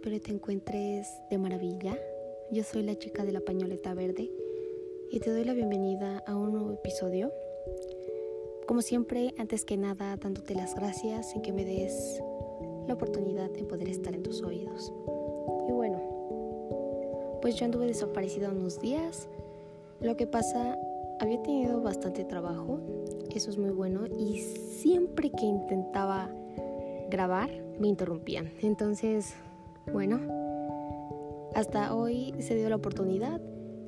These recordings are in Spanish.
espero te encuentres de maravilla. Yo soy la chica de la pañoleta verde y te doy la bienvenida a un nuevo episodio. Como siempre, antes que nada, dándote las gracias en que me des la oportunidad de poder estar en tus oídos. Y bueno, pues yo anduve desaparecida unos días. Lo que pasa, había tenido bastante trabajo, eso es muy bueno, y siempre que intentaba grabar me interrumpían. Entonces, bueno, hasta hoy se dio la oportunidad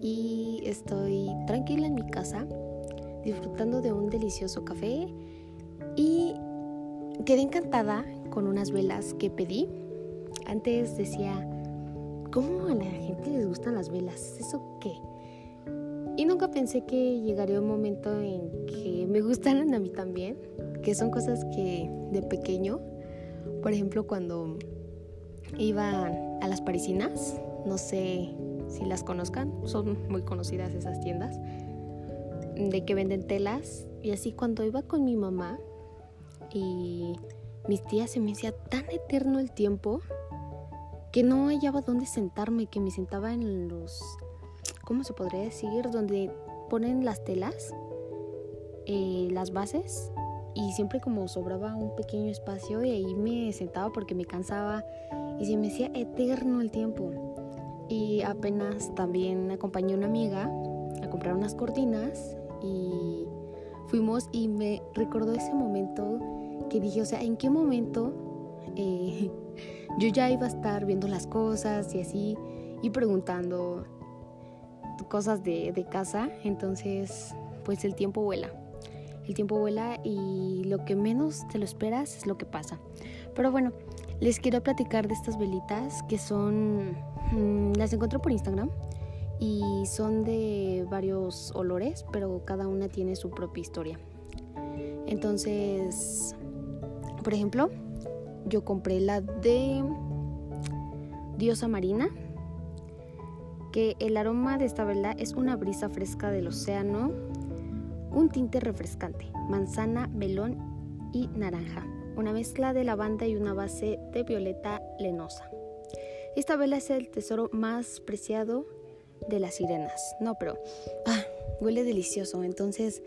y estoy tranquila en mi casa disfrutando de un delicioso café y quedé encantada con unas velas que pedí. Antes decía, ¿cómo a la gente les gustan las velas? ¿Eso qué? Y nunca pensé que llegaría un momento en que me gustaran a mí también, que son cosas que de pequeño por ejemplo, cuando iba a las parisinas, no sé si las conozcan, son muy conocidas esas tiendas, de que venden telas. Y así cuando iba con mi mamá y mis tías se me hacía tan eterno el tiempo que no hallaba dónde sentarme, que me sentaba en los, ¿cómo se podría decir? Donde ponen las telas, eh, las bases y siempre como sobraba un pequeño espacio y ahí me sentaba porque me cansaba y se me hacía eterno el tiempo. Y apenas también acompañé a una amiga a comprar unas cortinas y fuimos y me recordó ese momento que dije, o sea, ¿en qué momento eh, yo ya iba a estar viendo las cosas y así y preguntando cosas de, de casa? Entonces, pues el tiempo vuela el tiempo vuela y lo que menos te lo esperas es lo que pasa. Pero bueno, les quiero platicar de estas velitas que son, mm, las encuentro por Instagram y son de varios olores, pero cada una tiene su propia historia. Entonces, por ejemplo, yo compré la de Diosa Marina, que el aroma de esta vela es una brisa fresca del océano un tinte refrescante, manzana, melón y naranja, una mezcla de lavanda y una base de violeta lenosa. Esta vela es el tesoro más preciado de las sirenas. No, pero ah, huele delicioso, entonces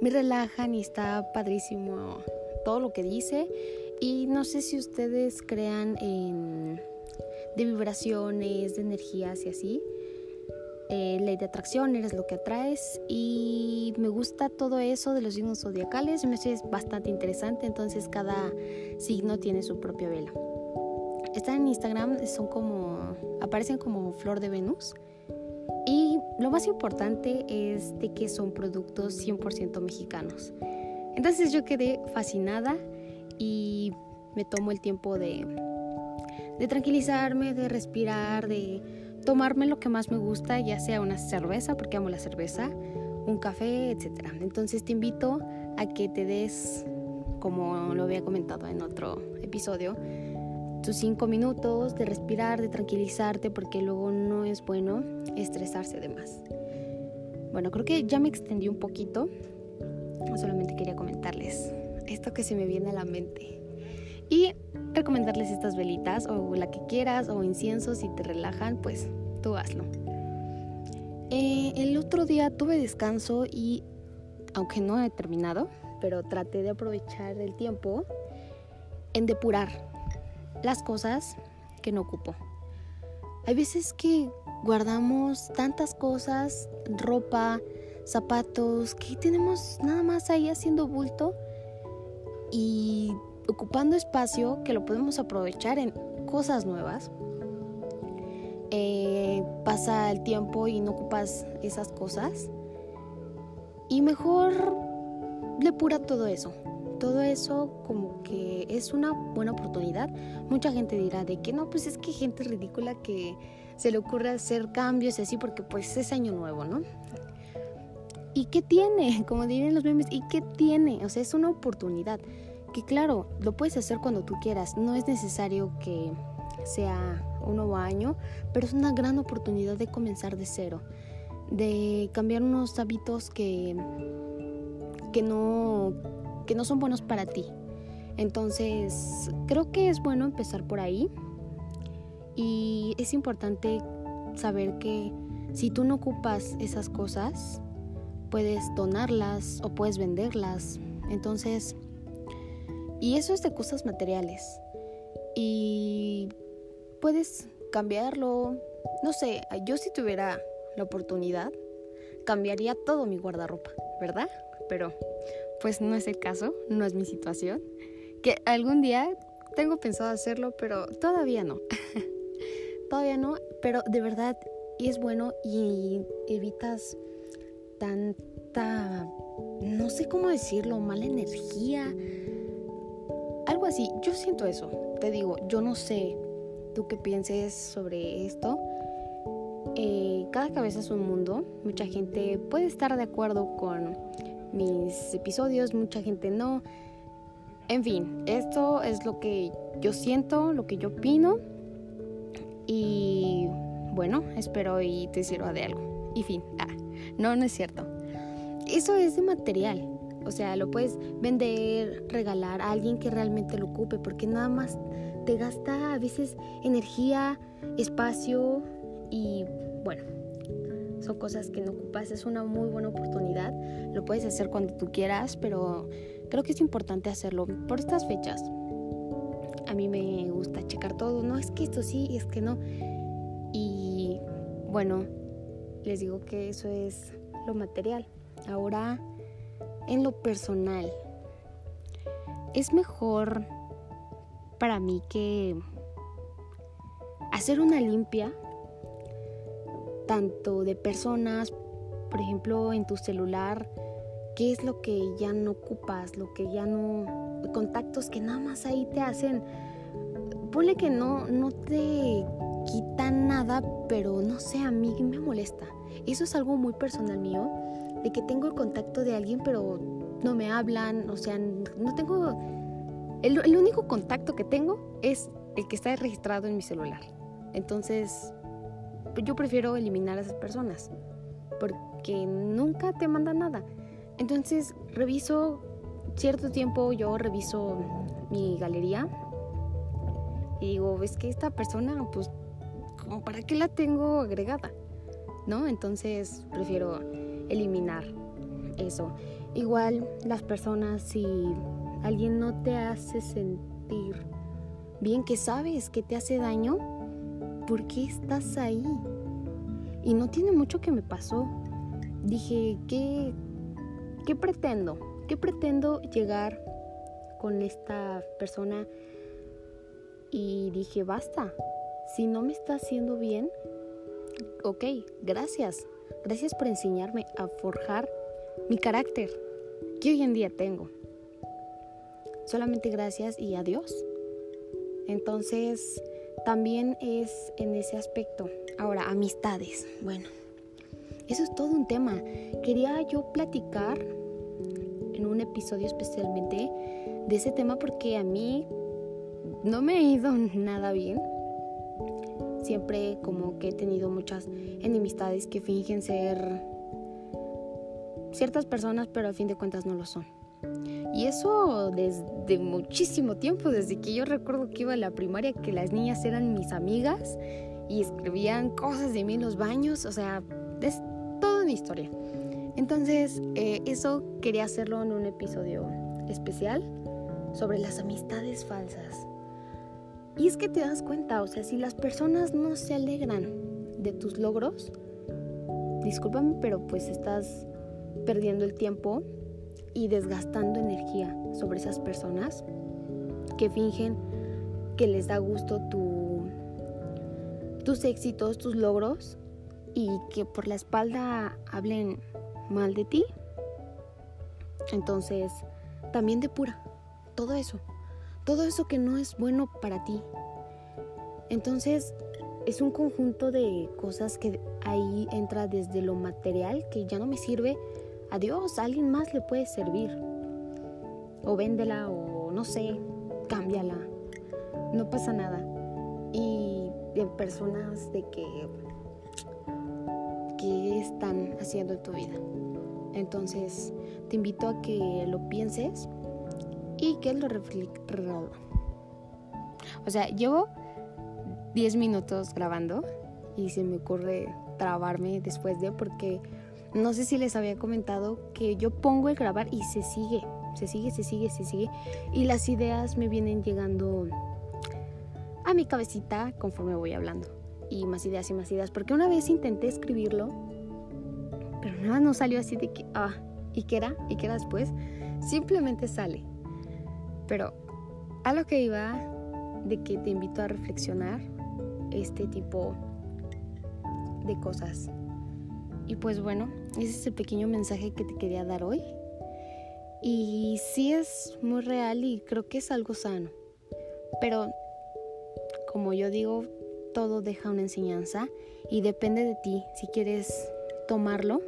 me relajan y está padrísimo todo lo que dice. Y no sé si ustedes crean en de vibraciones, de energías y así eh, ley de atracción, eres lo que atraes y me gusta todo eso de los signos zodiacales, me es bastante interesante, entonces cada signo tiene su propia vela. Están en Instagram, son como, aparecen como flor de Venus y lo más importante es de que son productos 100% mexicanos. Entonces yo quedé fascinada y me tomo el tiempo de, de tranquilizarme, de respirar, de tomarme lo que más me gusta, ya sea una cerveza, porque amo la cerveza, un café, etc. Entonces te invito a que te des, como lo había comentado en otro episodio, tus cinco minutos de respirar, de tranquilizarte, porque luego no es bueno estresarse de más. Bueno, creo que ya me extendí un poquito. Solamente quería comentarles esto que se me viene a la mente. Y recomendarles estas velitas o la que quieras o incienso si te relajan, pues tú hazlo. Eh, el otro día tuve descanso y, aunque no he terminado, pero traté de aprovechar el tiempo en depurar las cosas que no ocupo. Hay veces que guardamos tantas cosas, ropa, zapatos, que tenemos nada más ahí haciendo bulto y ocupando espacio que lo podemos aprovechar en cosas nuevas. Eh, pasa el tiempo y no ocupas esas cosas. Y mejor depura todo eso. Todo eso como que es una buena oportunidad. Mucha gente dirá de que no, pues es que gente ridícula que se le ocurre hacer cambios y así porque pues es año nuevo, ¿no? ¿Y qué tiene? Como dirían los memes, ¿y qué tiene? O sea, es una oportunidad que claro, lo puedes hacer cuando tú quieras, no es necesario que sea un nuevo año, pero es una gran oportunidad de comenzar de cero, de cambiar unos hábitos que, que, no, que no son buenos para ti. Entonces, creo que es bueno empezar por ahí Y es importante saber que si tú no ocupas esas cosas, puedes donarlas o puedes venderlas. Entonces, y eso es de cosas materiales. Y puedes cambiarlo. No sé, yo si tuviera la oportunidad, cambiaría todo mi guardarropa, ¿verdad? Pero pues no es el caso, no es mi situación. Que algún día tengo pensado hacerlo, pero todavía no. todavía no, pero de verdad es bueno y evitas tanta, no sé cómo decirlo, mala energía. Así, yo siento eso. Te digo, yo no sé tú qué pienses sobre esto. Eh, cada cabeza es un mundo. Mucha gente puede estar de acuerdo con mis episodios, mucha gente no. En fin, esto es lo que yo siento, lo que yo opino. Y bueno, espero y te sirva de algo. Y fin, ah, no, no es cierto. Eso es de material. O sea, lo puedes vender, regalar a alguien que realmente lo ocupe, porque nada más te gasta a veces energía, espacio y bueno, son cosas que no ocupas. Es una muy buena oportunidad. Lo puedes hacer cuando tú quieras, pero creo que es importante hacerlo por estas fechas. A mí me gusta checar todo. No es que esto sí, es que no. Y bueno, les digo que eso es lo material. Ahora, en lo personal, es mejor para mí que hacer una limpia tanto de personas, por ejemplo, en tu celular, qué es lo que ya no ocupas, lo que ya no, contactos que nada más ahí te hacen, ponle que no, no te quitan nada, pero no sé, a mí me molesta. Eso es algo muy personal mío, de que tengo el contacto de alguien, pero no me hablan, o sea, no tengo, el, el único contacto que tengo es el que está registrado en mi celular. Entonces, yo prefiero eliminar a esas personas porque nunca te mandan nada. Entonces reviso cierto tiempo, yo reviso mi galería y digo, es que esta persona, pues, para qué la tengo agregada, ¿no? Entonces prefiero eliminar eso. Igual las personas, si alguien no te hace sentir bien, que sabes que te hace daño, ¿por qué estás ahí? Y no tiene mucho que me pasó. Dije, ¿qué, qué pretendo? ¿Qué pretendo llegar con esta persona? Y dije, basta. Si no me está haciendo bien, ok, gracias. Gracias por enseñarme a forjar mi carácter que hoy en día tengo. Solamente gracias y adiós. Entonces, también es en ese aspecto. Ahora, amistades. Bueno, eso es todo un tema. Quería yo platicar en un episodio especialmente de ese tema porque a mí no me ha ido nada bien. Siempre como que he tenido muchas enemistades que fingen ser ciertas personas, pero al fin de cuentas no lo son. Y eso desde muchísimo tiempo, desde que yo recuerdo que iba a la primaria, que las niñas eran mis amigas y escribían cosas de mí en los baños, o sea, es toda una historia. Entonces, eh, eso quería hacerlo en un episodio especial sobre las amistades falsas. Y es que te das cuenta, o sea, si las personas no se alegran de tus logros, discúlpame, pero pues estás perdiendo el tiempo y desgastando energía sobre esas personas que fingen que les da gusto tu, tus éxitos, tus logros y que por la espalda hablen mal de ti. Entonces, también depura todo eso, todo eso que no es bueno para ti. Entonces, es un conjunto de cosas que ahí entra desde lo material, que ya no me sirve, Adiós, a alguien más le puede servir. O véndela o no sé, cámbiala. No pasa nada. Y de personas de que qué están haciendo en tu vida. Entonces, te invito a que lo pienses y que lo reflexiones. O sea, llevo 10 minutos grabando y se me ocurre trabarme después de porque no sé si les había comentado que yo pongo el grabar y se sigue, se sigue, se sigue, se sigue. Y las ideas me vienen llegando a mi cabecita conforme voy hablando. Y más ideas y más ideas porque una vez intenté escribirlo pero nada no salió así de que ah y qué era y qué era después simplemente sale. Pero a lo que iba de que te invito a reflexionar este tipo de cosas. Y pues bueno, ese es el pequeño mensaje que te quería dar hoy. Y sí es muy real y creo que es algo sano. Pero como yo digo, todo deja una enseñanza y depende de ti si quieres tomarlo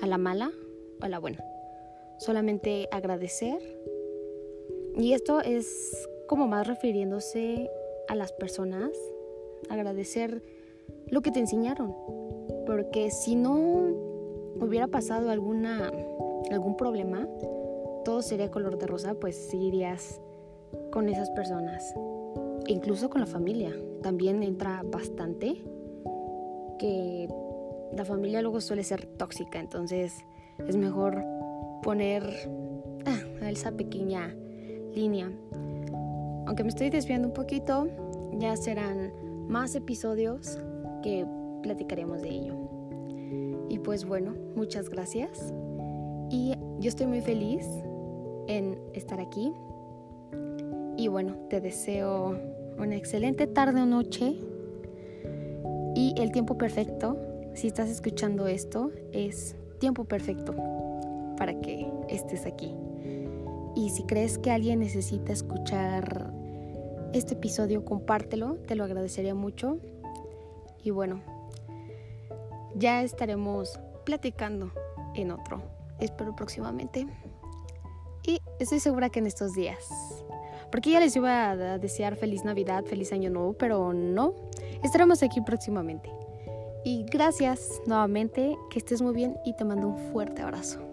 a la mala o a la buena. Solamente agradecer. Y esto es como más refiriéndose a las personas, agradecer lo que te enseñaron. Porque si no hubiera pasado alguna, algún problema, todo sería color de rosa, pues seguirías con esas personas. incluso con la familia. También entra bastante que la familia luego suele ser tóxica, entonces es mejor poner ah, esa pequeña línea. Aunque me estoy desviando un poquito, ya serán más episodios que platicaremos de ello. Y pues bueno, muchas gracias. Y yo estoy muy feliz en estar aquí. Y bueno, te deseo una excelente tarde o noche. Y el tiempo perfecto, si estás escuchando esto, es tiempo perfecto para que estés aquí. Y si crees que alguien necesita escuchar este episodio, compártelo, te lo agradecería mucho. Y bueno, ya estaremos platicando en otro. Espero próximamente. Y estoy segura que en estos días. Porque ya les iba a desear feliz Navidad, feliz Año Nuevo, pero no. Estaremos aquí próximamente. Y gracias nuevamente, que estés muy bien y te mando un fuerte abrazo.